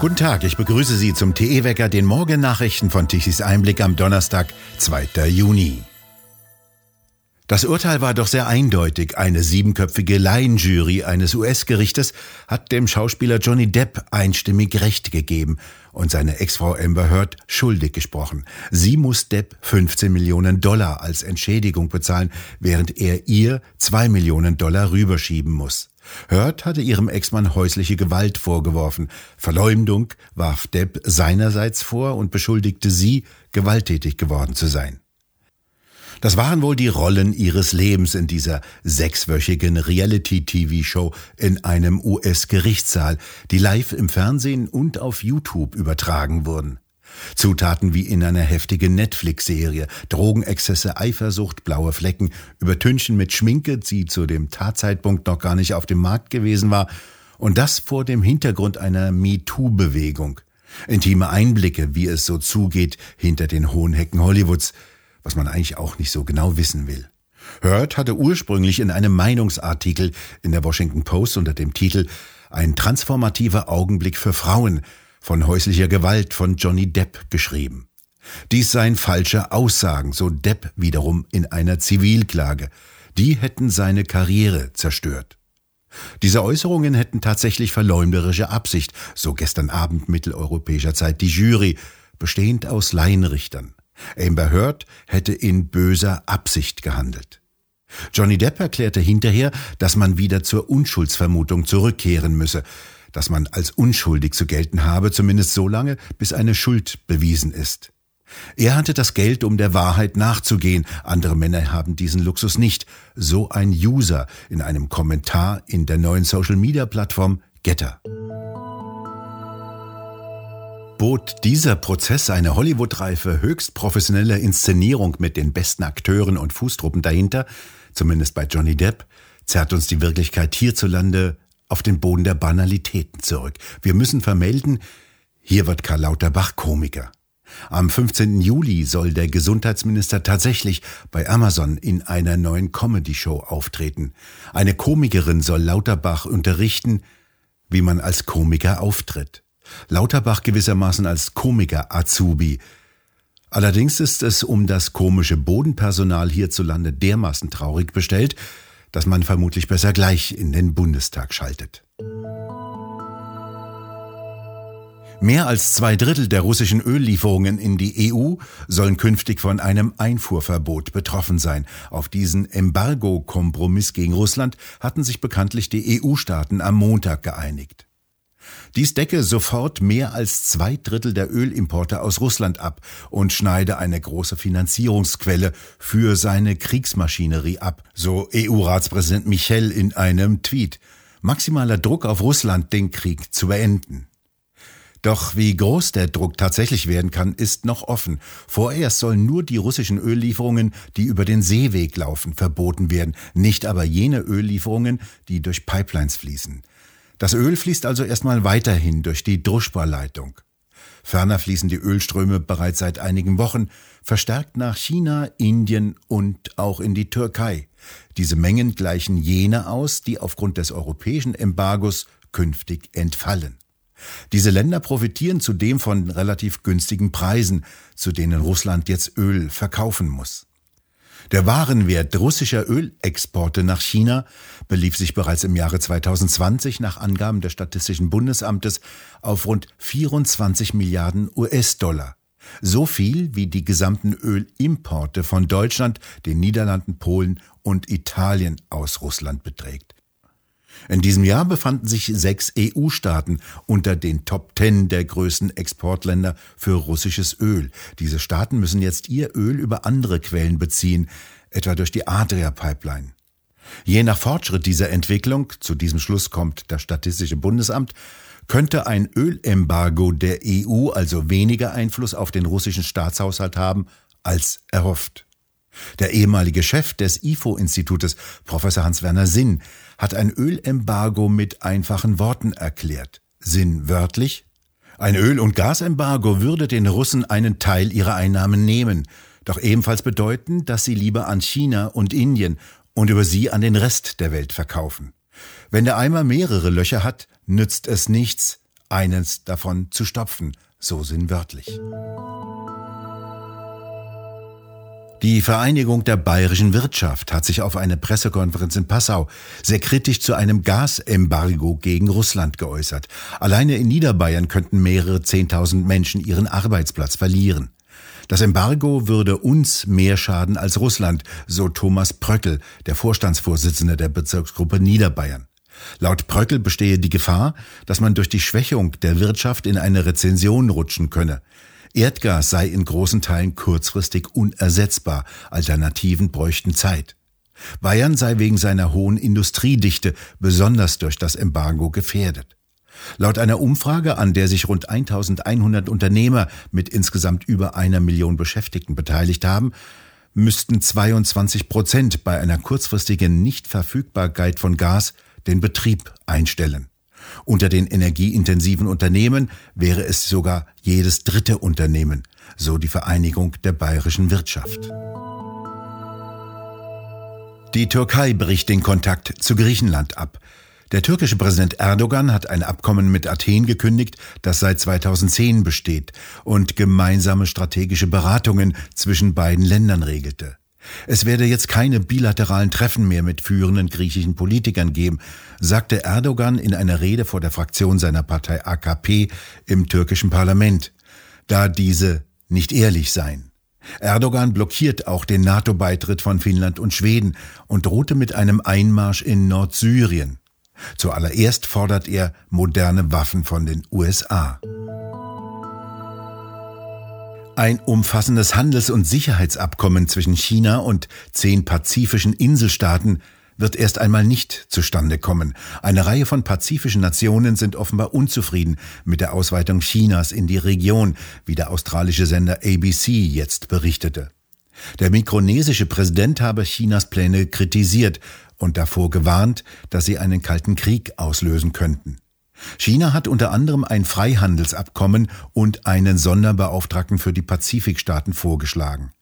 Guten Tag, ich begrüße Sie zum TE-Wecker, den Morgennachrichten von Tichys Einblick am Donnerstag, 2. Juni. Das Urteil war doch sehr eindeutig. Eine siebenköpfige Laienjury eines US-Gerichtes hat dem Schauspieler Johnny Depp einstimmig Recht gegeben und seine Ex-Frau Amber Heard schuldig gesprochen. Sie muss Depp 15 Millionen Dollar als Entschädigung bezahlen, während er ihr zwei Millionen Dollar rüberschieben muss. Heard hatte ihrem Ex-Mann häusliche Gewalt vorgeworfen. Verleumdung warf Depp seinerseits vor und beschuldigte sie, gewalttätig geworden zu sein. Das waren wohl die Rollen ihres Lebens in dieser sechswöchigen Reality-TV-Show in einem US-Gerichtssaal, die live im Fernsehen und auf YouTube übertragen wurden. Zutaten wie in einer heftigen Netflix-Serie, Drogenexzesse, Eifersucht, blaue Flecken, Übertünchen mit Schminke, die zu dem Tatzeitpunkt noch gar nicht auf dem Markt gewesen war, und das vor dem Hintergrund einer MeToo-Bewegung. Intime Einblicke, wie es so zugeht hinter den hohen Hecken Hollywoods, was man eigentlich auch nicht so genau wissen will. Hurt hatte ursprünglich in einem Meinungsartikel in der Washington Post unter dem Titel Ein transformativer Augenblick für Frauen von häuslicher Gewalt von Johnny Depp geschrieben. Dies seien falsche Aussagen, so Depp wiederum in einer Zivilklage. Die hätten seine Karriere zerstört. Diese Äußerungen hätten tatsächlich verleumderische Absicht, so gestern Abend mitteleuropäischer Zeit die Jury, bestehend aus Laienrichtern. Amber Heard hätte in böser Absicht gehandelt. Johnny Depp erklärte hinterher, dass man wieder zur Unschuldsvermutung zurückkehren müsse, dass man als unschuldig zu gelten habe, zumindest so lange, bis eine Schuld bewiesen ist. Er hatte das Geld, um der Wahrheit nachzugehen, andere Männer haben diesen Luxus nicht, so ein User in einem Kommentar in der neuen Social-Media-Plattform Getter. Bot dieser Prozess eine Hollywood-reife, höchst professionelle Inszenierung mit den besten Akteuren und Fußtruppen dahinter, zumindest bei Johnny Depp, zerrt uns die Wirklichkeit hierzulande auf den Boden der Banalitäten zurück. Wir müssen vermelden, hier wird Karl Lauterbach Komiker. Am 15. Juli soll der Gesundheitsminister tatsächlich bei Amazon in einer neuen Comedy-Show auftreten. Eine Komikerin soll Lauterbach unterrichten, wie man als Komiker auftritt. Lauterbach gewissermaßen als Komiker Azubi. Allerdings ist es um das komische Bodenpersonal hierzulande dermaßen traurig bestellt, dass man vermutlich besser gleich in den Bundestag schaltet. Mehr als zwei Drittel der russischen Öllieferungen in die EU sollen künftig von einem Einfuhrverbot betroffen sein. Auf diesen Embargo-Kompromiss gegen Russland hatten sich bekanntlich die EU-Staaten am Montag geeinigt. Dies decke sofort mehr als zwei Drittel der Ölimporte aus Russland ab und schneide eine große Finanzierungsquelle für seine Kriegsmaschinerie ab, so EU-Ratspräsident Michel in einem Tweet. Maximaler Druck auf Russland, den Krieg zu beenden. Doch wie groß der Druck tatsächlich werden kann, ist noch offen. Vorerst sollen nur die russischen Öllieferungen, die über den Seeweg laufen, verboten werden, nicht aber jene Öllieferungen, die durch Pipelines fließen. Das Öl fließt also erstmal weiterhin durch die Druschba-Leitung. Ferner fließen die Ölströme bereits seit einigen Wochen verstärkt nach China, Indien und auch in die Türkei. Diese Mengen gleichen jene aus, die aufgrund des europäischen Embargos künftig entfallen. Diese Länder profitieren zudem von relativ günstigen Preisen, zu denen Russland jetzt Öl verkaufen muss. Der Warenwert russischer Ölexporte nach China belief sich bereits im Jahre 2020 nach Angaben des Statistischen Bundesamtes auf rund 24 Milliarden US-Dollar. So viel wie die gesamten Ölimporte von Deutschland, den Niederlanden, Polen und Italien aus Russland beträgt. In diesem Jahr befanden sich sechs EU-Staaten unter den Top Ten der größten Exportländer für russisches Öl. Diese Staaten müssen jetzt ihr Öl über andere Quellen beziehen, etwa durch die Adria-Pipeline. Je nach Fortschritt dieser Entwicklung, zu diesem Schluss kommt das Statistische Bundesamt, könnte ein Ölembargo der EU also weniger Einfluss auf den russischen Staatshaushalt haben als erhofft. Der ehemalige Chef des IFO-Institutes, Professor Hans-Werner Sinn, hat ein Ölembargo mit einfachen Worten erklärt. Sinn wörtlich? Ein Öl- und Gasembargo würde den Russen einen Teil ihrer Einnahmen nehmen, doch ebenfalls bedeuten, dass sie lieber an China und Indien und über sie an den Rest der Welt verkaufen. Wenn der Eimer mehrere Löcher hat, nützt es nichts, eines davon zu stopfen, so sinnwörtlich. Die Vereinigung der bayerischen Wirtschaft hat sich auf eine Pressekonferenz in Passau sehr kritisch zu einem Gasembargo gegen Russland geäußert. Alleine in Niederbayern könnten mehrere Zehntausend Menschen ihren Arbeitsplatz verlieren. Das Embargo würde uns mehr schaden als Russland, so Thomas Pröckel, der Vorstandsvorsitzende der Bezirksgruppe Niederbayern. Laut Pröckel bestehe die Gefahr, dass man durch die Schwächung der Wirtschaft in eine Rezension rutschen könne. Erdgas sei in großen Teilen kurzfristig unersetzbar, Alternativen bräuchten Zeit. Bayern sei wegen seiner hohen Industriedichte besonders durch das Embargo gefährdet. Laut einer Umfrage, an der sich rund 1100 Unternehmer mit insgesamt über einer Million Beschäftigten beteiligt haben, müssten 22 Prozent bei einer kurzfristigen Nichtverfügbarkeit von Gas den Betrieb einstellen. Unter den energieintensiven Unternehmen wäre es sogar jedes dritte Unternehmen, so die Vereinigung der bayerischen Wirtschaft. Die Türkei bricht den Kontakt zu Griechenland ab. Der türkische Präsident Erdogan hat ein Abkommen mit Athen gekündigt, das seit 2010 besteht und gemeinsame strategische Beratungen zwischen beiden Ländern regelte. Es werde jetzt keine bilateralen Treffen mehr mit führenden griechischen Politikern geben, sagte Erdogan in einer Rede vor der Fraktion seiner Partei AKP im türkischen Parlament, da diese nicht ehrlich seien. Erdogan blockiert auch den NATO-Beitritt von Finnland und Schweden und drohte mit einem Einmarsch in Nordsyrien. Zuallererst fordert er moderne Waffen von den USA. Ein umfassendes Handels- und Sicherheitsabkommen zwischen China und zehn pazifischen Inselstaaten wird erst einmal nicht zustande kommen. Eine Reihe von pazifischen Nationen sind offenbar unzufrieden mit der Ausweitung Chinas in die Region, wie der australische Sender ABC jetzt berichtete. Der mikronesische Präsident habe Chinas Pläne kritisiert und davor gewarnt, dass sie einen kalten Krieg auslösen könnten. China hat unter anderem ein Freihandelsabkommen und einen Sonderbeauftragten für die Pazifikstaaten vorgeschlagen.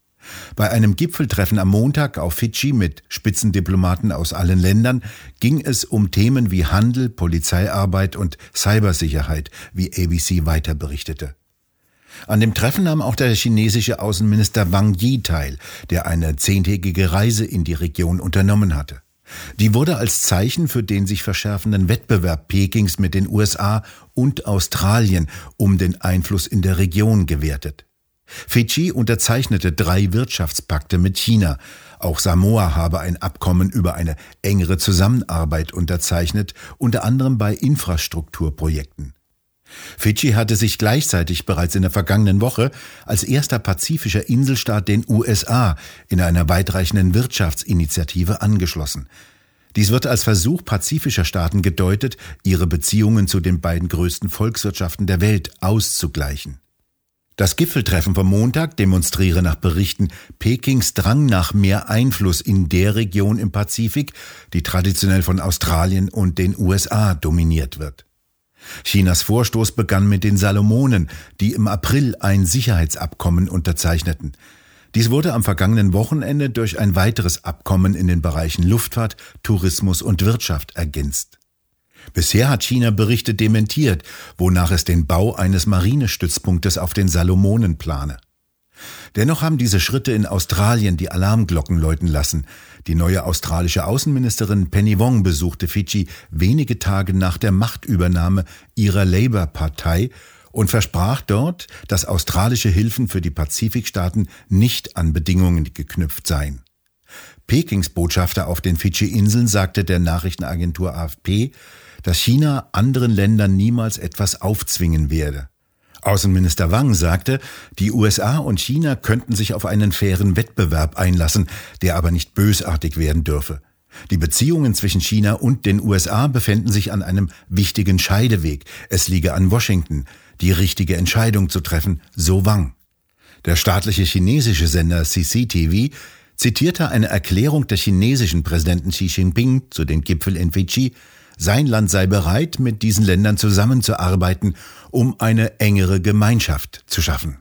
Bei einem Gipfeltreffen am Montag auf Fidschi mit Spitzendiplomaten aus allen Ländern ging es um Themen wie Handel, Polizeiarbeit und Cybersicherheit, wie ABC weiter berichtete. An dem Treffen nahm auch der chinesische Außenminister Wang Yi teil, der eine zehntägige Reise in die Region unternommen hatte. Die wurde als Zeichen für den sich verschärfenden Wettbewerb Pekings mit den USA und Australien um den Einfluss in der Region gewertet. Fidschi unterzeichnete drei Wirtschaftspakte mit China. Auch Samoa habe ein Abkommen über eine engere Zusammenarbeit unterzeichnet, unter anderem bei Infrastrukturprojekten. Fidschi hatte sich gleichzeitig bereits in der vergangenen Woche als erster pazifischer Inselstaat den USA in einer weitreichenden Wirtschaftsinitiative angeschlossen. Dies wird als Versuch pazifischer Staaten gedeutet, ihre Beziehungen zu den beiden größten Volkswirtschaften der Welt auszugleichen. Das Gipfeltreffen vom Montag demonstriere nach Berichten Pekings Drang nach mehr Einfluss in der Region im Pazifik, die traditionell von Australien und den USA dominiert wird. Chinas Vorstoß begann mit den Salomonen, die im April ein Sicherheitsabkommen unterzeichneten. Dies wurde am vergangenen Wochenende durch ein weiteres Abkommen in den Bereichen Luftfahrt, Tourismus und Wirtschaft ergänzt. Bisher hat China Berichte dementiert, wonach es den Bau eines Marinestützpunktes auf den Salomonen plane. Dennoch haben diese Schritte in Australien die Alarmglocken läuten lassen. Die neue australische Außenministerin Penny Wong besuchte Fidschi wenige Tage nach der Machtübernahme ihrer Labour-Partei und versprach dort, dass australische Hilfen für die Pazifikstaaten nicht an Bedingungen geknüpft seien. Pekings Botschafter auf den Fidschi-Inseln sagte der Nachrichtenagentur AFP, dass China anderen Ländern niemals etwas aufzwingen werde. Außenminister Wang sagte, die USA und China könnten sich auf einen fairen Wettbewerb einlassen, der aber nicht bösartig werden dürfe. Die Beziehungen zwischen China und den USA befänden sich an einem wichtigen Scheideweg. Es liege an Washington, die richtige Entscheidung zu treffen, so Wang. Der staatliche chinesische Sender CCTV zitierte eine Erklärung des chinesischen Präsidenten Xi Jinping zu den Gipfel in Fidschi, sein Land sei bereit, mit diesen Ländern zusammenzuarbeiten, um eine engere Gemeinschaft zu schaffen.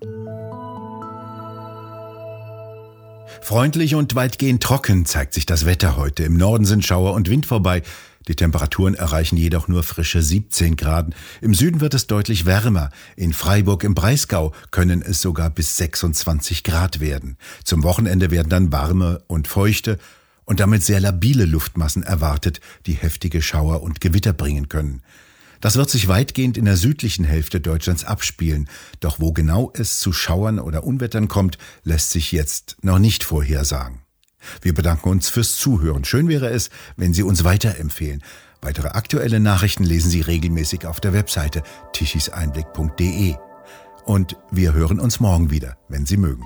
Freundlich und weitgehend trocken zeigt sich das Wetter heute. Im Norden sind Schauer und Wind vorbei. Die Temperaturen erreichen jedoch nur frische 17 Grad. Im Süden wird es deutlich wärmer. In Freiburg im Breisgau können es sogar bis 26 Grad werden. Zum Wochenende werden dann warme und feuchte und damit sehr labile Luftmassen erwartet, die heftige Schauer und Gewitter bringen können. Das wird sich weitgehend in der südlichen Hälfte Deutschlands abspielen, doch wo genau es zu Schauern oder Unwettern kommt, lässt sich jetzt noch nicht vorhersagen. Wir bedanken uns fürs Zuhören. Schön wäre es, wenn Sie uns weiterempfehlen. Weitere aktuelle Nachrichten lesen Sie regelmäßig auf der Webseite tichiseinblick.de. Und wir hören uns morgen wieder, wenn Sie mögen.